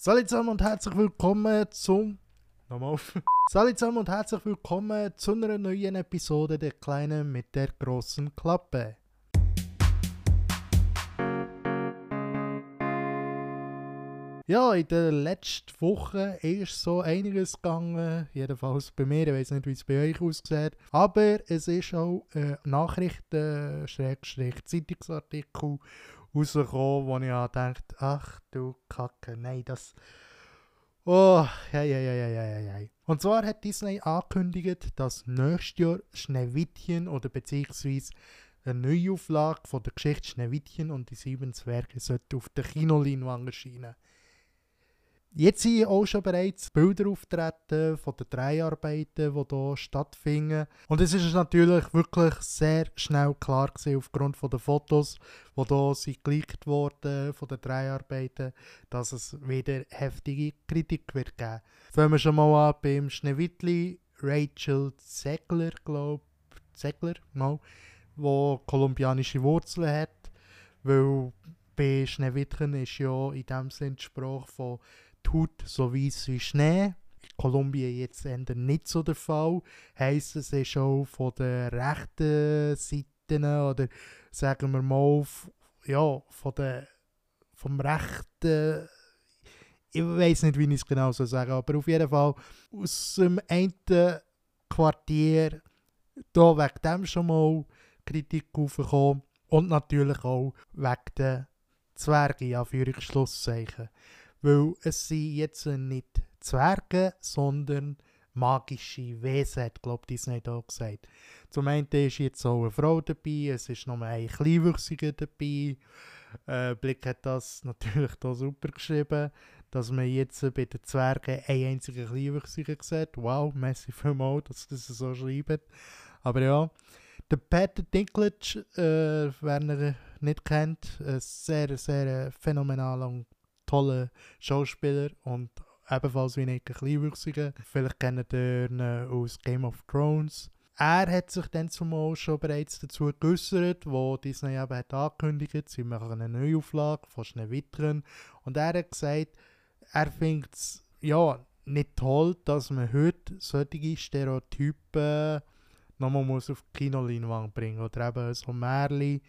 Salut zusammen und herzlich willkommen zum. Nochmal auf. Salut zusammen und herzlich willkommen zu einer neuen Episode der Kleinen mit der großen Klappe. Ja, in der letzten Woche ist so einiges gegangen. Jedenfalls bei mir. Ich weiß nicht, wie es bei euch aussieht. Aber es ist auch ein Nachrichten-, Zeitungsartikel rausgekommen, wo ich auch dachte, ach du Kacke, nein, das... Oh, ja, ja, ja, ja, ja, ja. Und zwar hat Disney angekündigt, dass nächstes Jahr Schneewittchen oder beziehungsweise eine Neuauflage von der Geschichte Schneewittchen und die sieben Zwerge sollte auf der Kinoleinwand erscheinen. Jetzt sind auch schon bereits Bilder auftreten von den Dreiarbeiten, die hier stattfinden. Und es ist natürlich wirklich sehr schnell klar gewesen, aufgrund der Fotos, die hier geleakt wurden von den Dreiarbeiten, dass es wieder heftige Kritik wird geben. Fangen wir schon mal an beim Schneewittli, Rachel Zegler, glaube ich, Zegler, no, wo kolumbianische Wurzeln hat, weil bei Schneewittchen ist ja in dem Sinne die Sprache von Haut so weiß wie Schnee. Kolumbien jetzt nicht so der Fall. Heißt es ist auch von der rechten Seite oder sagen wir mal ja, von der, vom rechten ich weiß nicht, wie ich es genau so sagen aber auf jeden Fall aus dem einen Quartier da wegen dem schon mal Kritik aufgekommen und natürlich auch wegen der Zwerge, ja, für Schlusszeichen. Weil es sind jetzt nicht Zwerge, sondern magische Wesen, hat glaube Disney da gesagt. Zum einen ist jetzt auch eine Frau dabei, es ist noch ein Kleinwüchsiger dabei. Äh, Blick hat das natürlich da super geschrieben, dass man jetzt bei den Zwergen einen einzigen Kleinwüchsiger sieht. Wow, merci vielmals, dass das so schreibt. Aber ja, der Peter Dinklage, äh, wer ihn nicht kennt, ein sehr, sehr phänomenaler und toller Schauspieler und ebenfalls wie ein Kleinwüchsiger. Vielleicht kennt ihr ihn aus Game of Thrones. Er hat sich dann zumal schon bereits dazu geäußert, wo Disney eben hat angekündigt, sie machen eine Neuauflage von Schneewittchen. Und er hat gesagt, er findet es ja, nicht toll, dass man heute solche Stereotypen nochmal muss auf die Kinoleinwand bringen oder eben so Märchen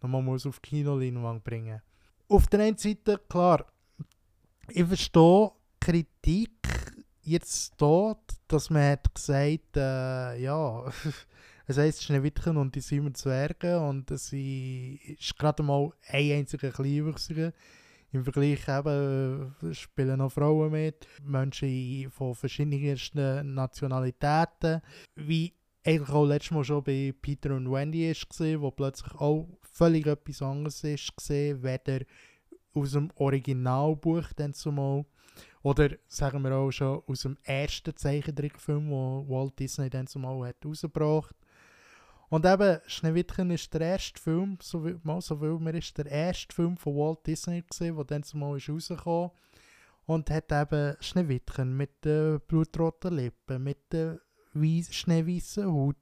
nochmal muss auf die Kinoleinwand bringen. Auf der einen Seite, klar, ich verstehe Kritik jetzt dort, dass man hat gesagt, äh, ja, es heisst Schneewittchen und die sieben Zwerge und es ist gerade mal ein einziger Kleinwüchsiger. Im Vergleich eben äh, spielen noch Frauen mit, Menschen von verschiedensten Nationalitäten, wie eigentlich auch letztes Mal schon bei Peter und Wendy war, wo plötzlich auch völlig etwas anderes ist, weder aus dem Originalbuch dann zumal. Oder sagen wir auch schon aus dem ersten Zeichentrickfilm, wo Walt Disney dann zumal hat rausgebracht. Und eben, Schneewittchen ist der erste Film, so wie, mal so viel, mir ist der erste Film von Walt Disney gesehen, der dann zumal ist rausgekommen und hat eben Schneewittchen mit den blutroten Lippen, mit der schneeweißen Haut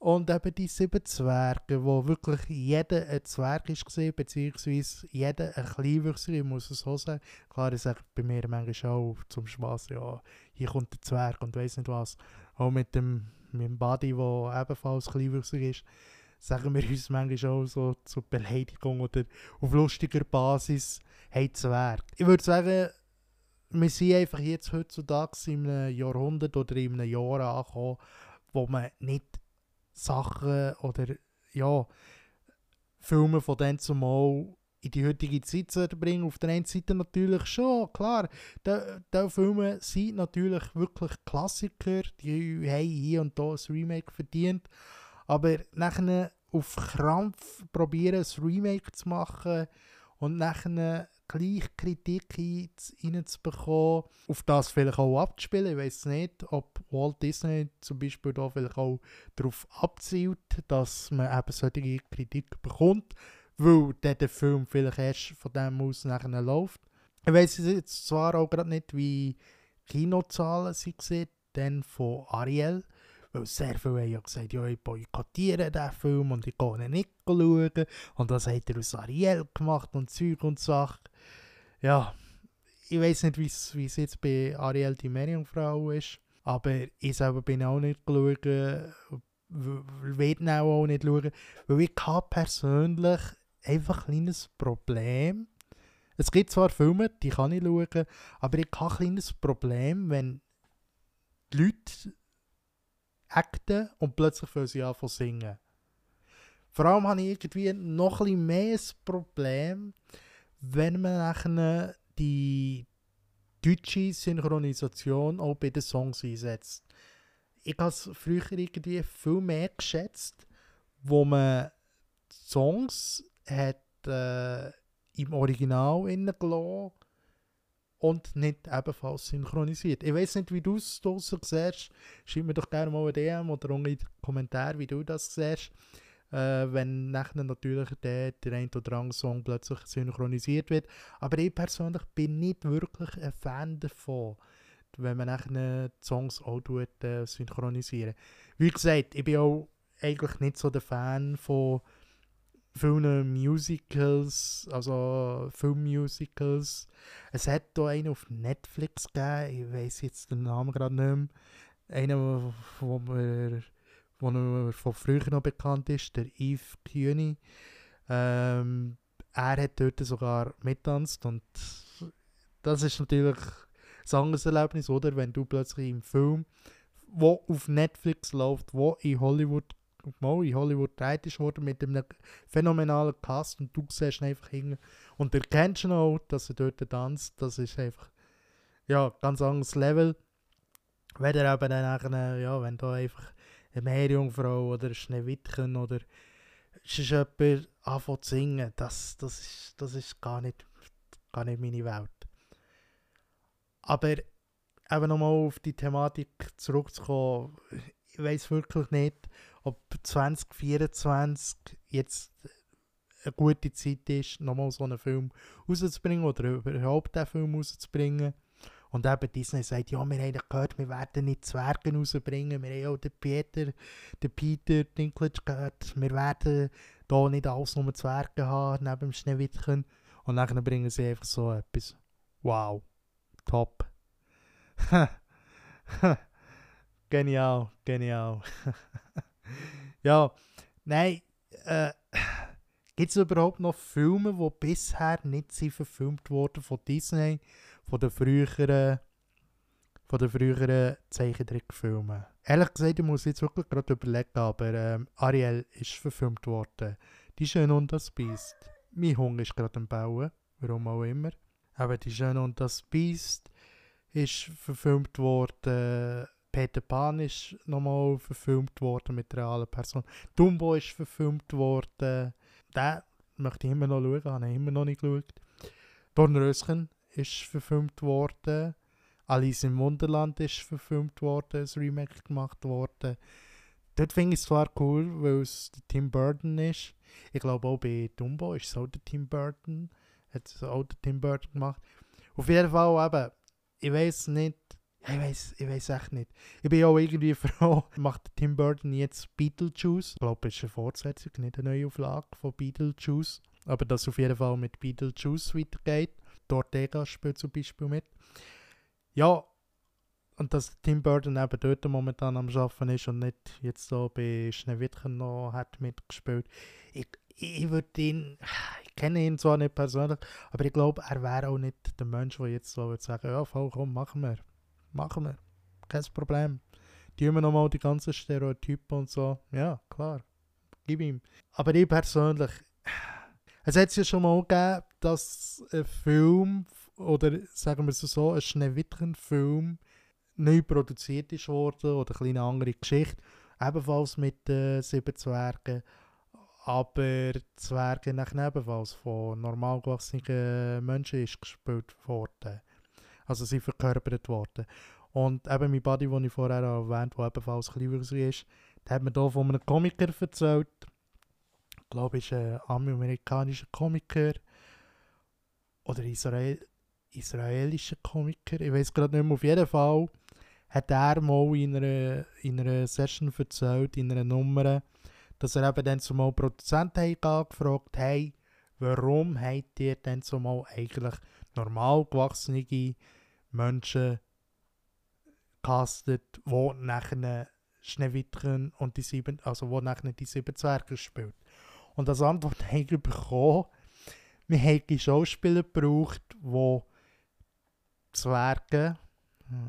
und eben die sieben Zwerge, wo wirklich jeder ein Zwerg war, beziehungsweise jeder ein Kleinwüchser, ich muss es so sagen. Klar, ich sage bei mir manchmal auch zum Spaß, ja, hier kommt der Zwerg und weiß nicht was. Auch mit dem, mit Buddy, der ebenfalls Kleinwüchser ist, sagen wir uns manchmal auch so zur Beleidigung oder auf lustiger Basis, hey Zwerg. Ich würde sagen, wir sind einfach jetzt heutzutage in einem Jahrhundert oder in einem Jahr angekommen, wo man nicht Sachen oder ja, Filme von dann zumal in die heutige Zeit zu bringen. Auf der einen Seite natürlich schon, klar, diese Filme sind natürlich wirklich Klassiker, die haben hier und da ein Remake verdient, aber nachher auf Krampf probieren, ein Remake zu machen und nachher gleich Kritik reinzubekommen, auf das vielleicht auch abzuspielen. Ich weiß nicht, ob Walt Disney zum Beispiel da vielleicht auch darauf abzielt, dass man eben solche Kritik bekommt, weil dann der Film vielleicht erst von dem aus nachher läuft. Ich weiß jetzt zwar auch gerade nicht, wie Kinozahlen sie sehen, dann von Ariel, weil sehr viele haben ja gesagt, ja, ich boykottiere diesen Film und ich gehe ihn nicht schauen. Und das hat er aus Ariel gemacht und Zeug und Sachen ja, ich weiß nicht, wie es jetzt bei Ariel die Meerjungfrau ist, aber ich selber bin auch nicht geschaut, will auch nicht schauen, weil ich habe persönlich einfach ein kleines Problem. Es gibt zwar Filme, die kann ich schauen, aber ich habe ein kleines Problem, wenn die Leute acten und plötzlich fangen sie an zu singen. Vor allem habe ich irgendwie noch ein bisschen mehr das Problem, wenn man nachher die deutsche Synchronisation auch bei den Songs einsetzt. Ich habe es früher irgendwie viel mehr geschätzt, wo man Songs hat äh, im Original gelassen und nicht ebenfalls synchronisiert. Ich weiß nicht, wie du es draussen siehst. Schreib mir doch gerne mal ein DM oder in den Kommentar, wie du das siehst. Äh, wenn nachher natürlich der, der ein oder andere Song plötzlich synchronisiert wird. Aber ich persönlich bin nicht wirklich ein Fan davon, wenn man nachher die Songs auch tut, äh, synchronisieren. Wie gesagt, ich bin auch eigentlich nicht so der Fan von vielen Musicals, also Filmmusicals. Es hat hier einen auf Netflix gegeben, ich weiß jetzt den Namen gerade nicht mehr. Einer, wo mir, mir von früher noch bekannt ist, der Yves Kühni. Ähm, er hat dort sogar mittanzt und das ist natürlich ein anderes Erlebnis, oder? Wenn du plötzlich im Film, wo auf Netflix läuft, wo in Hollywood mal in Hollywood gedreht ist mit einem phänomenalen Cast und du siehst ihn einfach hin und erkennst ihn auch, dass er dort tanzt. Das ist einfach ja, ganz anderes Level. Wenn er eben dann ja, wenn da einfach eine Meerjungfrau oder ein Schneewittchen oder ist jemand anfängt zu singen, das, das, ist, das ist gar nicht, gar nicht meine Welt. Aber eben nochmal auf die Thematik zurückzukommen, ich weiß wirklich nicht, ob 2024 jetzt eine gute Zeit ist, nochmal so einen Film rauszubringen oder überhaupt einen Film rauszubringen. Und eben Disney sagt, ja, wir haben gehört, wir werden nicht Zwerge rausbringen. Wir haben auch den Peter, den Peter Dinklage gehört, wir werden da nicht alles nur Zwerge haben, neben dem Schneewittchen. Und dann bringen sie einfach so etwas. Wow. Top. genial, genial. ja, nein, äh, gibt es überhaupt noch Filme, die bisher nicht verfilmt wurden von Disney, von den früheren, von den früheren Zeichentrickfilmen? Ehrlich gesagt, ich muss jetzt wirklich gerade überlegen, aber ähm, Ariel ist verfilmt worden. Die Schöne und das Biest. Mein Hunger ist gerade am Bauen, warum auch immer. Aber die Schöne und das Biest ist verfilmt worden Peter Pan ist nochmal verfilmt worden mit realen Personen. Dumbo ist verfilmt worden. Den möchte ich immer noch schauen, habe ich immer noch nicht geschaut. Dornröschen ist verfilmt worden. Alice im Wunderland ist verfilmt worden, ein Remake gemacht worden. Dort finde ich es zwar cool, weil es Tim Burton ist. Ich glaube auch bei Dumbo ist es auch der Tim Burton. Hat es auch der Tim Burton gemacht. Auf jeden Fall eben, ich weiß nicht, ich weiß ich weiß echt nicht. Ich bin auch irgendwie froh, macht Tim Burton jetzt Beetlejuice. Ich glaube, es ist eine Fortsetzung, nicht eine neue Auflage von Beetlejuice. Aber dass auf jeden Fall mit Beetlejuice weitergeht. Ortega spielt zum Beispiel mit. Ja, und dass Tim Burton eben dort momentan am Arbeiten ist und nicht jetzt so bei Schneewittchen noch hat mitgespielt. Ich, ich würde ihn, ich kenne ihn zwar nicht persönlich, aber ich glaube, er wäre auch nicht der Mensch, der jetzt so würde sagen, ja, voll, komm, machen wir machen wir. Kein Problem. Die immer nochmal die ganzen Stereotypen und so. Ja, klar. Gib ihm. Aber ich persönlich, es hat ja schon mal gegeben, dass ein Film, oder sagen wir es so, ein Schneewittchen-Film neu produziert ist worden oder eine kleine andere Geschichte. Ebenfalls mit äh, sieben Zwergen. Aber Zwerge nach ebenfalls von normal gewachsenen Menschen ist gespielt worden. Also sie verkörpert worden. Und eben mein Buddy, den ich vorher erwähnt habe, der ebenfalls kleiner ist, der hat mir hier von einem Komiker erzählt. Ich glaube, es ist ein amerikanischer Komiker. Oder Israel israelischer Komiker. Ich weiß gerade nicht mehr. Auf jeden Fall hat er mal in einer, in einer Session erzählt, in einer Nummer, dass er eben dann zumal Produzenten gefragt hat, hey, warum habt ihr denn zumal eigentlich normal gewachsene Menschen castet, die nachher Schneewittchen und die sieben, also wo nachher die sieben Zwerge spielt. Und als Antwort haben wir bekommen, wir haben Schauspieler gebraucht, die Zwerge,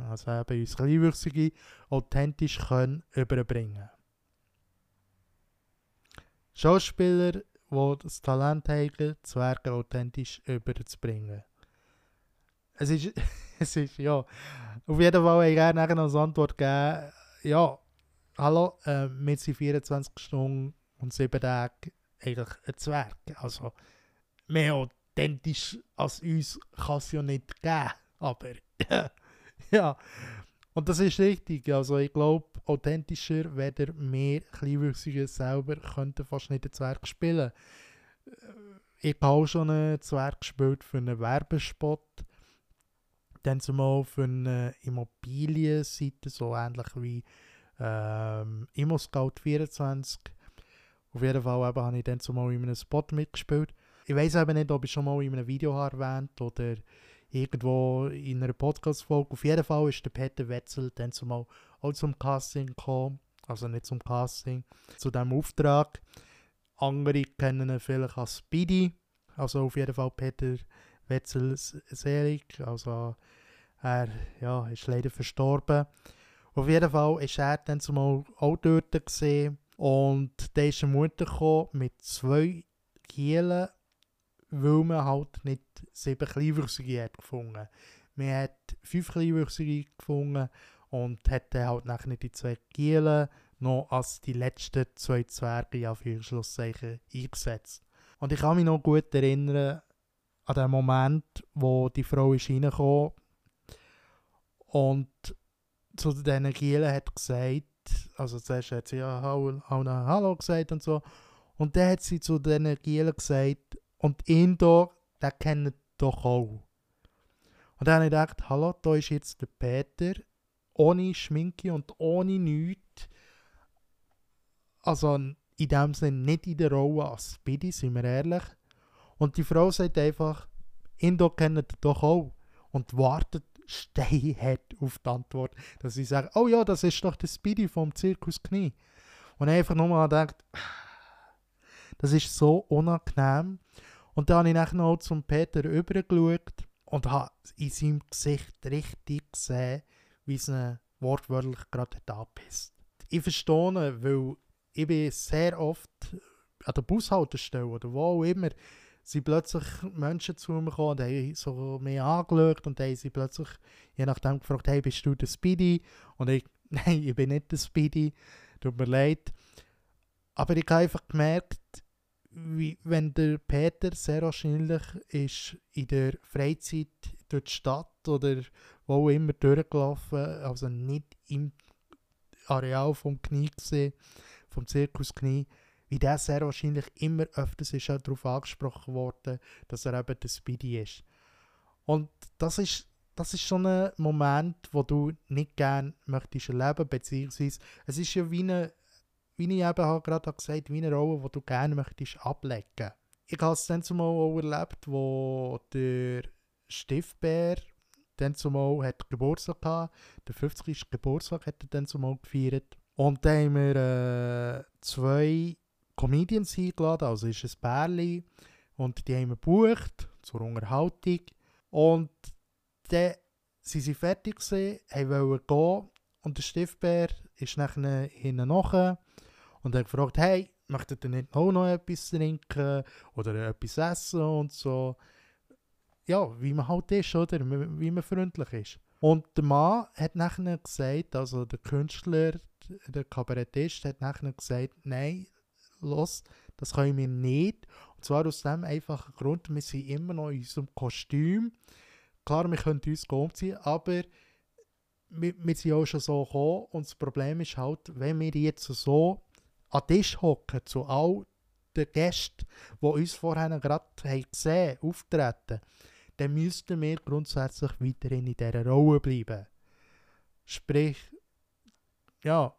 also eben uns Kleinwüchsige, authentisch können überbringen Schauspieler, die das Talent haben, Zwerge authentisch überzubringen. Es ist, es ist, ja, auf jeden Fall habe ich gerne noch als Antwort gegeben, ja, hallo, äh, wir sind 24 Stunden und 7 Tage eigentlich ein Zwerg. Also, mehr authentisch als uns kann es ja nicht geben. Aber, ja. Und das ist richtig. Also, ich glaube, authentischer, weder mehr Kleinwüchsige selber könnten fast nicht einen Zwerg spielen. Äh, ich habe auch schon einen Zwerg gespielt für einen Werbespot. Dann zumal für eine Immobilienseite, so ähnlich wie ähm, ImmoScout 24. Auf jeden Fall habe ich dann zumal in einem Spot mitgespielt. Ich weiß eben nicht, ob ich schon mal in einem Video erwähnt oder irgendwo in einer Podcast-Folge. Auf jeden Fall ist der Peter Wetzel dann zumal auch zum Casting gekommen. Also nicht zum Casting, zu diesem Auftrag. Andere kennen ihn vielleicht als Speedy. Also auf jeden Fall Peter Wetzel selig. Also er ja, ist leider verstorben. Auf jeden Fall ist er dann zumal auch dort gesehen und dann ist eine Mutter gekommen mit zwei Kielen, weil man halt nicht sieben Kleinwüchsige hat gefunden. Man hat fünf Kleinwüchsige gefunden und hat dann halt nachher die zwei Kielen noch als die letzten zwei Zwerge auf Schlusszeichen eingesetzt. Und ich kann mich noch gut erinnern an den Moment, wo die Frau ist reingekommen und zu diesen Gielen hat gesagt, also zuerst hat sie ja Hallo, Hallo gesagt und so. Und dann hat sie zu diesen Gielen gesagt, und ihn da, den kennt doch auch. Und dann habe ich gedacht, hallo, da ist jetzt der Peter, ohne Schminke und ohne nichts. Also in dem Sinne nicht in der Rolle als Speedy, sind wir ehrlich. Und die Frau sagt einfach, ihn da kennt ihr doch auch. Und wartet Stein hat auf die Antwort, dass sie sagen, oh ja, das ist doch der Speedy vom Zirkus Knie. Und einfach nochmal denkt, das ist so unangenehm. Und dann habe ich noch zum Peter übergeschaut und habe in seinem Gesicht richtig gesehen, wie es ihn wortwörtlich gerade abpisst. Ich verstehe, weil ich bin sehr oft an der Bushaltestelle oder wo auch immer sind plötzlich Menschen zu mir gekommen und haben so mich angeschaut und haben sie plötzlich je nachdem gefragt, hey, bist du der Speedy? Und ich, nein, ich bin nicht der Speedy, tut mir leid. Aber ich habe einfach gemerkt, wie, wenn der Peter sehr wahrscheinlich ist in der Freizeit durch die Stadt oder wo immer durchgelaufen, also nicht im Areal vom Knie gesehen, vom Zirkus Knie, wie der sehr wahrscheinlich immer öfters ist darauf angesprochen worden, dass er eben der Speedy ist. Und das ist, das ist schon ein Moment, wo du nicht gerne möchtest erleben, beziehungsweise es ist ja wie eine, wie ich eben gerade gesagt wie eine Rolle, die du gerne möchtest ablegen. Ich habe es dann zumal auch erlebt, wo der Stiftbär dann zumal hat Geburtstag gehabt, der 50. Geburtstag hat er dann zumal gefeiert. Und dann haben wir äh, zwei Comedians eingeladen, also ist ein Bärli. Und die haben wir gebucht zur Unterhaltung. Und dann sind sie fertig gewesen, wollten gehen. Und der Stiftbär ist nachher hinten nach und hat gefragt, hey, möchtet ihr nicht auch noch etwas trinken oder etwas essen und so. Ja, wie man halt ist, oder? Wie man freundlich ist. Und der Mann hat nachher gesagt, also der Künstler, der Kabarettist, hat nachher gesagt, nein, los, das können wir nicht. Und zwar aus dem einfachen Grund, wir sind immer noch in unserem Kostüm. Klar, wir können uns umziehen, aber wir, sind auch schon so gekommen. Und das Problem ist halt, wenn wir jetzt so an Tisch hocken, zu all den Gästen, die uns vorher gerade gesehen haben, auftreten, dann müssten wir grundsätzlich weiterhin in dieser Rolle bleiben. Sprich, ja,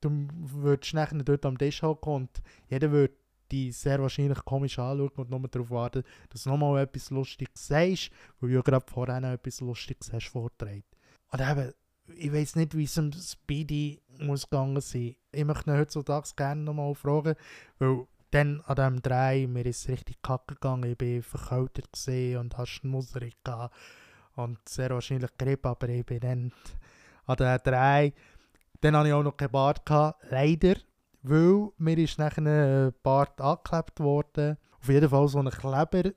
du würdest nachher dort am Tisch hocken und jeder würde die sehr wahrscheinlich komisch anschauen und nur darauf warten, dass du nochmal etwas Lustiges sagst, weil du ja gerade vorher etwas Lustiges hast vorgetragen. Und eben, ich weiß nicht, wie es um Speedy muss gegangen sein. Ich möchte ihn heutzutage gerne nochmal fragen, weil dann an diesem Drei, mir ist es richtig kacke gegangen, ich bin verkältet gesehen und hast Schmusserig gehabt und sehr wahrscheinlich Grippe, aber ich bin dann an den Drei, dann hatte ich auch noch kein Bart, gehabt, leider, weil mir ist nachher ein Bart angeklebt worden, auf jeden Fall so ein Kleber,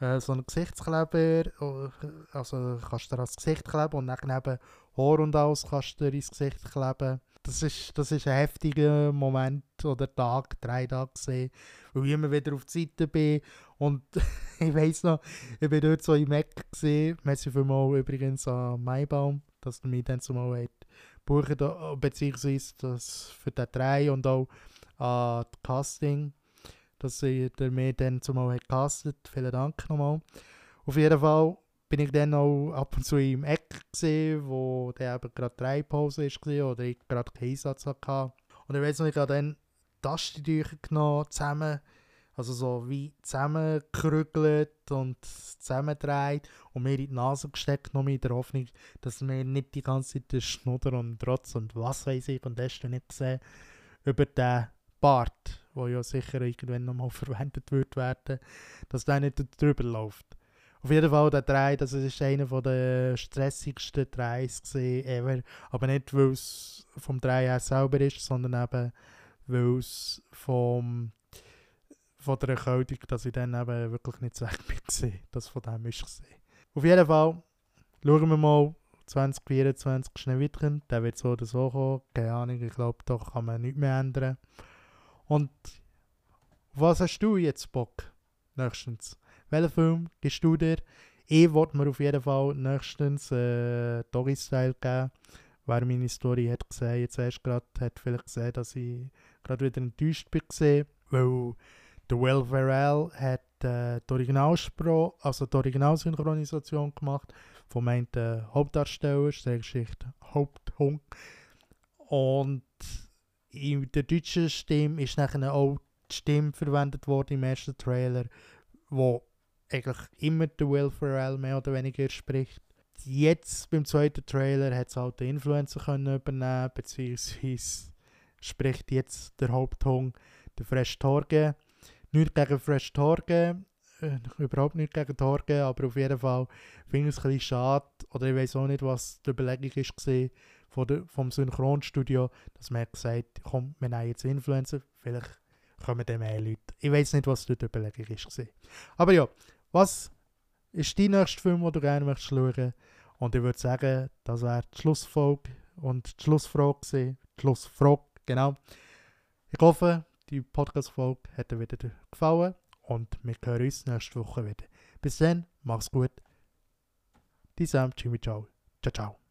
äh, so ein Gesichtskleber, äh, also kannst du dir ans Gesicht kleben und dann eben Haar und alles kannst du dir ins Gesicht kleben. Das ist, das ist ein heftiger Moment oder Tag, drei Tage gesehen, weil ich immer wieder auf die Seite bin und ich weiss noch, ich bin dort so im Eck gesehen, merci vielmals übrigens an Maibaum, dass er mich dann zumal hat buchen, beziehungsweise das für den drei und auch an das Casting, dass ihr mir dann zumal hat castet. Vielen Dank nochmal. Auf jeden Fall bin ich dann auch ab und zu im Eck gesehen, wo der eben gerade drei Pause ist oder ich gerade keinen Einsatz hatte. Und ich weiß noch, ich habe dann Tastentücher genommen, zusammen, also so wie zusammengekrügelt und zusammengedreht und mir in die Nase gesteckt, noch mit der Hoffnung, dass mir nicht die ganze Zeit der Schnudder und Trotz und was weiß ich und das nicht gesehen über den Bart, wo ja sicher irgendwann nochmal verwendet wird werden, dass der nicht drüber läuft. Auf jeden Fall der Drei, das ist einer der stressigsten Dreis ever. Aber nicht, weil es vom Drei her selber ist, sondern eben, weil es vom von der Erkältung, dass ich dann eben wirklich nicht weg bin. Das von dem ist gesehen. Auf jeden Fall schauen wir mal 2024 schnell weiter. Der wird so oder so kommen. Keine Ahnung, ich glaube, da kann man nichts mehr ändern. Und was hast du jetzt Bock? Nächstens. Welchen Film gibst du dir? Ich wollte mir auf jeden Fall nächstens äh, Doggy Style geben. Wer meine Story hat gesehen, jetzt erst gerade, hat vielleicht gesehen, dass ich gerade wieder enttäuscht bin weil der Will Ferrell hat äh, die Originalspro also die Originalsynchronisation gemacht vom einen äh, Hauptdarsteller, der Geschichte Haupthung. Und in der deutschen Stimme ist nachher auch die Stimme verwendet worden im ersten Trailer, wo eigentlich immer der Will Ferrell mehr oder weniger spricht. Jetzt beim zweiten Trailer hat es halt den Influencer können übernehmen, beziehungsweise spricht jetzt der Haupthung der Fresh Torge. Nicht gegen Fresh Torge, äh, überhaupt nicht gegen Torge, aber auf jeden Fall finde ich es ein bisschen schade, oder ich weiß auch nicht, was die Überlegung ist von der, vom Synchronstudio, dass man gesagt komm, wir nehmen jetzt Influencer, vielleicht kommen dann mehr Leute. Ich weiß nicht, was dort die Überlegung ist. Aber ja, was ist dein nächster Film, den du gerne möchtest schauen? Und ich würde sagen, das wäre die Schlussfolge und die Schlussfrage gewesen. Die Schlussfrage, genau. Ich hoffe, die Podcast-Folge hat dir wieder gefallen und wir hören uns nächste Woche wieder. Bis dann, mach's gut. Die Sam, Jimmy, ciao. Ciao, ciao.